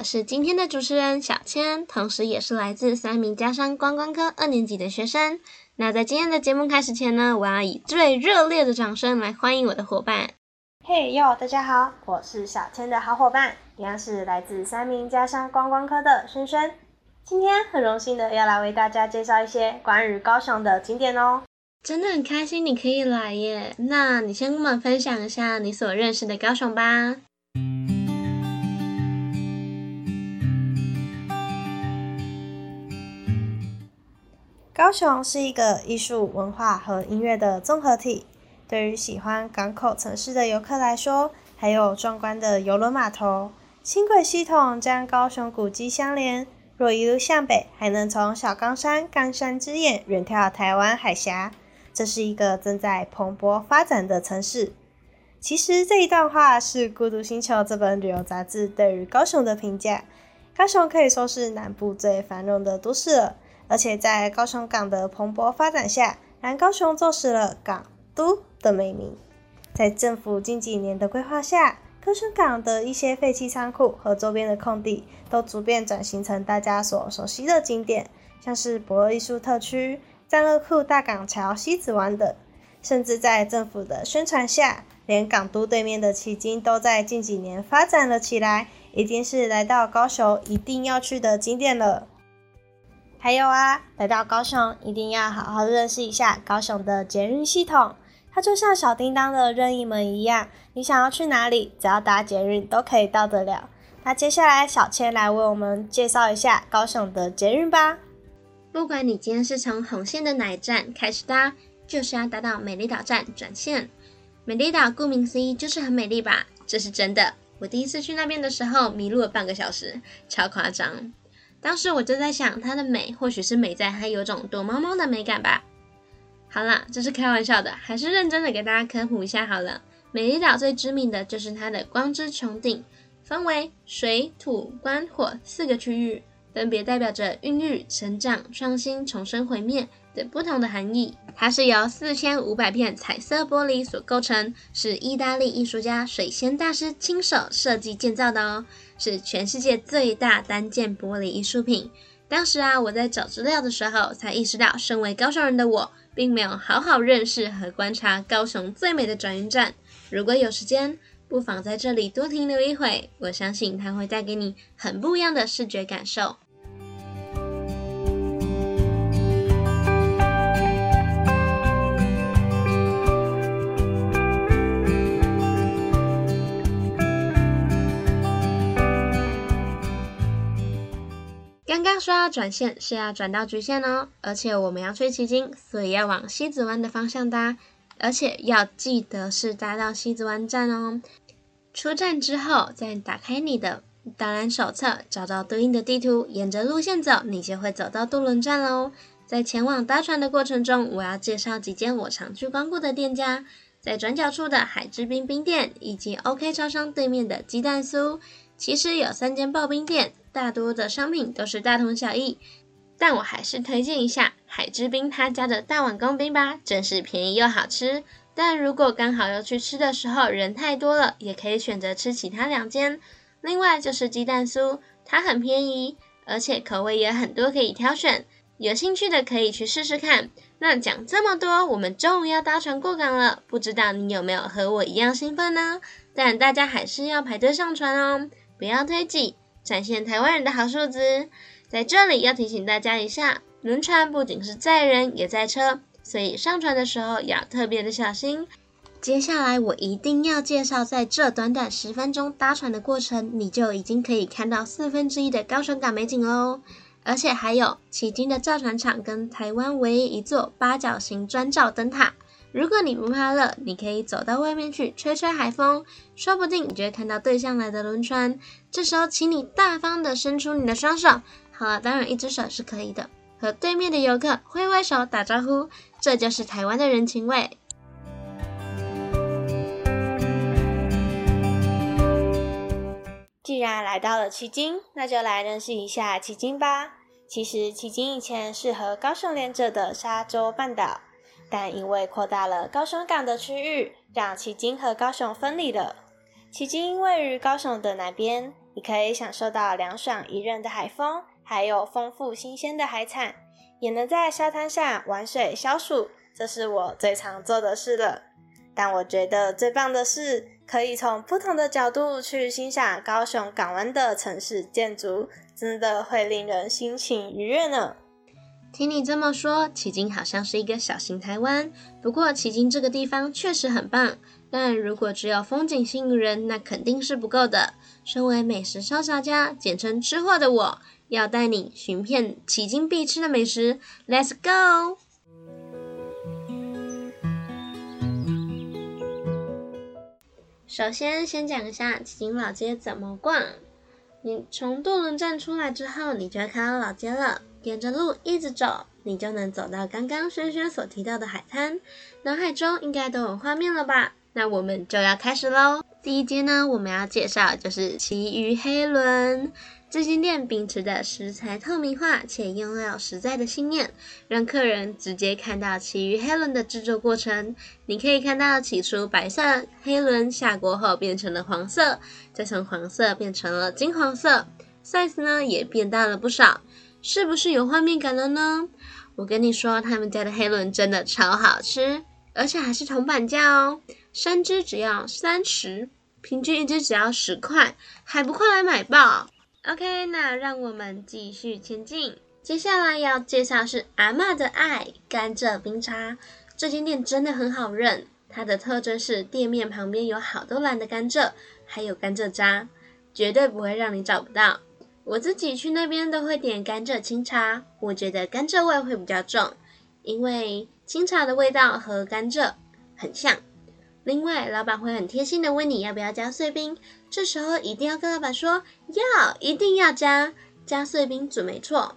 我是今天的主持人小千，同时也是来自三明家商观光科二年级的学生。那在今天的节目开始前呢，我要以最热烈的掌声来欢迎我的伙伴。嘿哟，大家好，我是小千的好伙伴，一样是来自三明家商观光科的轩轩。今天很荣幸的要来为大家介绍一些关于高雄的景点哦。真的很开心你可以来耶，那你先跟我们分享一下你所认识的高雄吧。高雄是一个艺术文化和音乐的综合体。对于喜欢港口城市的游客来说，还有壮观的游轮码头、轻轨系统将高雄古迹相连。若一路向北，还能从小冈山冈山之眼远眺台湾海峡。这是一个正在蓬勃发展的城市。其实这一段话是《孤独星球》这本旅游杂志对于高雄的评价。高雄可以说是南部最繁荣的都市了。而且在高雄港的蓬勃发展下，让高雄坐实了港都的美名。在政府近几年的规划下，高雄港的一些废弃仓库和周边的空地都逐渐转型成大家所熟悉的景点，像是博尔艺术特区、战乐库大港桥、西子湾等。甚至在政府的宣传下，连港都对面的旗津都在近几年发展了起来，已经是来到高雄一定要去的景点了。还有啊，来到高雄一定要好好认识一下高雄的捷运系统。它就像小叮当的任意门一样，你想要去哪里，只要搭捷运都可以到得了。那接下来小千来为我们介绍一下高雄的捷运吧。不管你今天是从红线的哪一站开始搭，就是要搭到美丽岛站转线。美丽岛顾名思义就是很美丽吧？这是真的。我第一次去那边的时候迷路了半个小时，超夸张。当时我就在想，它的美或许是美在它有种躲猫猫的美感吧。好啦，这是开玩笑的，还是认真的给大家科普一下好了。美丽岛最知名的就是它的光之穹顶，分为水土光火四个区域，分别代表着孕育、成长、创新、重生、毁灭。的不同的含义，它是由四千五百片彩色玻璃所构成，是意大利艺术家水仙大师亲手设计建造的哦，是全世界最大单件玻璃艺术品。当时啊，我在找资料的时候才意识到，身为高雄人的我，并没有好好认识和观察高雄最美的转运站。如果有时间，不妨在这里多停留一会，我相信它会带给你很不一样的视觉感受。说要转线是要转到局线哦，而且我们要去旗津，所以要往西子湾的方向搭，而且要记得是搭到西子湾站哦。出站之后，再打开你的导览手册，找到对应的地图，沿着路线走，你就会走到渡轮站喽。在前往搭船的过程中，我要介绍几间我常去光顾的店家，在转角处的海之冰冰店，以及 OK 超商对面的鸡蛋酥。其实有三间刨冰店。大多的商品都是大同小异，但我还是推荐一下海之冰他家的大碗公冰吧，真是便宜又好吃。但如果刚好要去吃的时候人太多了，也可以选择吃其他两间。另外就是鸡蛋酥，它很便宜，而且口味也很多可以挑选，有兴趣的可以去试试看。那讲这么多，我们终于要搭船过港了，不知道你有没有和我一样兴奋呢？但大家还是要排队上船哦，不要推挤。展现台湾人的好素质，在这里要提醒大家一下，轮船不仅是载人，也载车，所以上船的时候要特别的小心。接下来我一定要介绍，在这短短十分钟搭船的过程，你就已经可以看到四分之一的高雄港美景哦，而且还有迄今的造船厂跟台湾唯一一座八角形砖造灯塔。如果你不怕热，你可以走到外面去吹吹海风，说不定你就会看到对向来的轮船。这时候，请你大方的伸出你的双手，好了，当然一只手是可以的，和对面的游客挥挥手打招呼，这就是台湾的人情味。既然来到了旗津，那就来认识一下旗津吧。其实，旗津以前是和高雄连着的沙洲半岛。但因为扩大了高雄港的区域，让旗津和高雄分离了。旗津位于高雄的南边，你可以享受到凉爽宜人的海风，还有丰富新鲜的海产，也能在沙滩上玩水消暑，这是我最常做的事了。但我觉得最棒的是，可以从不同的角度去欣赏高雄港湾的城市建筑，真的会令人心情愉悦呢。听你这么说，奇经好像是一个小型台湾。不过，奇经这个地方确实很棒。但如果只有风景吸引人，那肯定是不够的。身为美食烧茶家，简称吃货的我，要带你寻遍奇经必吃的美食。Let's go！首先，先讲一下奇经老街怎么逛。你从渡轮站出来之后，你就会看到老街了。沿着路一直走，你就能走到刚刚轩轩所提到的海滩。脑海中应该都有画面了吧？那我们就要开始喽。第一间呢，我们要介绍就是奇鱼黑轮。这间店秉持的食材透明化且用料实在的信念，让客人直接看到奇鱼黑轮的制作过程。你可以看到起初白色黑轮下锅后变成了黄色，再从黄色变成了金黄色，size 呢也变大了不少。是不是有画面感了呢？我跟你说，他们家的黑轮真的超好吃，而且还是铜板价哦。三只只要三十，平均一只只要十块，还不快来买爆？OK，那让我们继续前进。接下来要介绍是阿妈的爱甘蔗冰茶。这间店真的很好认，它的特征是店面旁边有好多篮的甘蔗，还有甘蔗渣，绝对不会让你找不到。我自己去那边都会点甘蔗清茶，我觉得甘蔗味会比较重，因为清茶的味道和甘蔗很像。另外，老板会很贴心的问你要不要加碎冰，这时候一定要跟老板说要，一定要加加碎冰准没错。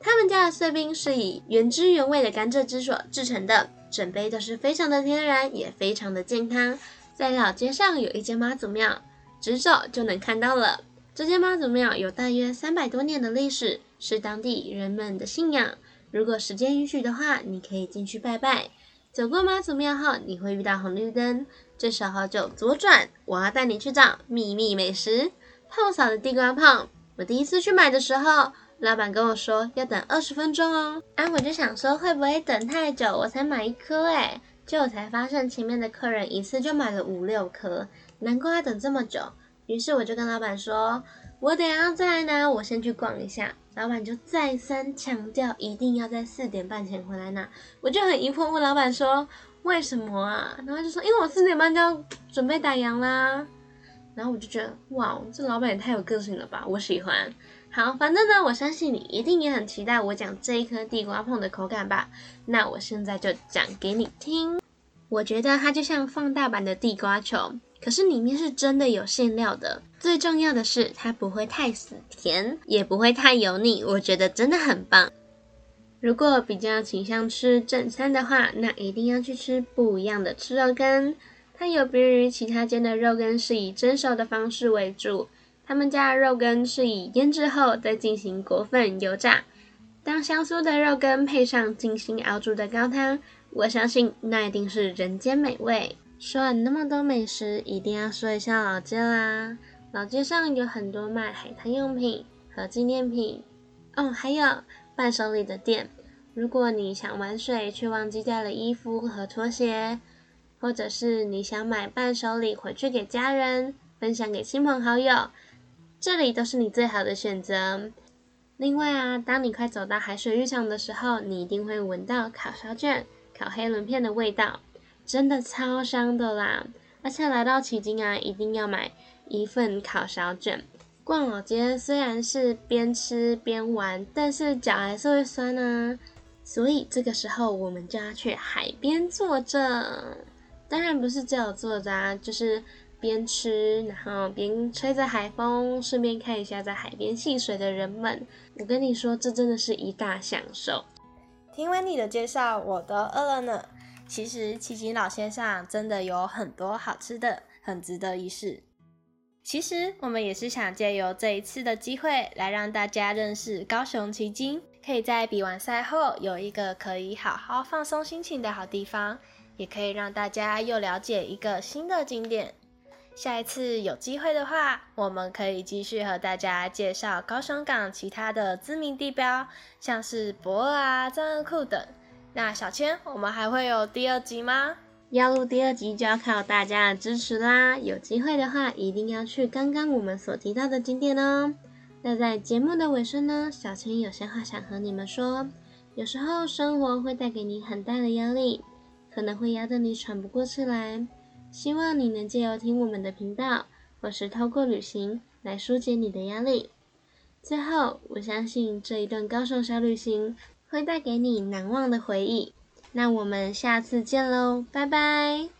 他们家的碎冰是以原汁原味的甘蔗汁所制成的，整杯都是非常的天然，也非常的健康。在老街上有一间妈祖庙，直走就能看到了。这间妈祖庙有大约三百多年的历史，是当地人们的信仰。如果时间允许的话，你可以进去拜拜。走过妈祖庙后，你会遇到红绿灯，这时候就左转。我要带你去找秘密美食——泡嫂的地瓜泡。我第一次去买的时候，老板跟我说要等二十分钟哦。啊，我就想说会不会等太久，我才买一颗诶结果才发现前面的客人一次就买了五六颗，难怪要等这么久。于是我就跟老板说：“我等下再来拿，我先去逛一下。”老板就再三强调，一定要在四点半前回来拿。我就很疑惑问老板说：“为什么啊？”然后就说：“因为我四点半就要准备打烊啦。”然后我就觉得，哇，这老板也太有个性了吧！我喜欢。好，反正呢，我相信你一定也很期待我讲这一颗地瓜碰的口感吧？那我现在就讲给你听。我觉得它就像放大版的地瓜球。可是里面是真的有馅料的，最重要的是它不会太死甜，也不会太油腻，我觉得真的很棒。如果比较倾向吃正餐的话，那一定要去吃不一样的吃肉羹。它有别于其他间的肉羹是以蒸熟的方式为主，他们家的肉羹是以腌制后再进行裹粉油炸。当香酥的肉羹配上精心熬煮的高汤，我相信那一定是人间美味。说了那么多美食，一定要说一下老街啦。老街上有很多卖海滩用品和纪念品，哦，还有伴手礼的店。如果你想玩水却忘记带了衣服和拖鞋，或者是你想买伴手礼回去给家人，分享给亲朋好友，这里都是你最好的选择。另外啊，当你快走到海水浴场的时候，你一定会闻到烤烧卷、烤黑轮片的味道。真的超香的啦！而且来到奇经啊，一定要买一份烤小卷。逛老街虽然是边吃边玩，但是脚还是会酸啊。所以这个时候我们就要去海边坐着。当然不是只有坐着啊，就是边吃，然后边吹着海风，顺便看一下在海边戏水的人们。我跟你说，这真的是一大享受。听完你的介绍，我都饿了呢。其实奇景老先生真的有很多好吃的，很值得一试。其实我们也是想借由这一次的机会，来让大家认识高雄奇经，可以在比完赛后有一个可以好好放松心情的好地方，也可以让大家又了解一个新的景点。下一次有机会的话，我们可以继续和大家介绍高雄港其他的知名地标，像是博尔啊、藏二库等。那小千，我们还会有第二集吗？要录第二集就要靠大家的支持啦！有机会的话，一定要去刚刚我们所提到的景点哦。那在节目的尾声呢，小千有些话想和你们说。有时候生活会带给你很大的压力，可能会压得你喘不过气来。希望你能借由听我们的频道，或是透过旅行来疏解你的压力。最后，我相信这一段高雄小旅行会带给你难忘的回忆。那我们下次见喽，拜拜。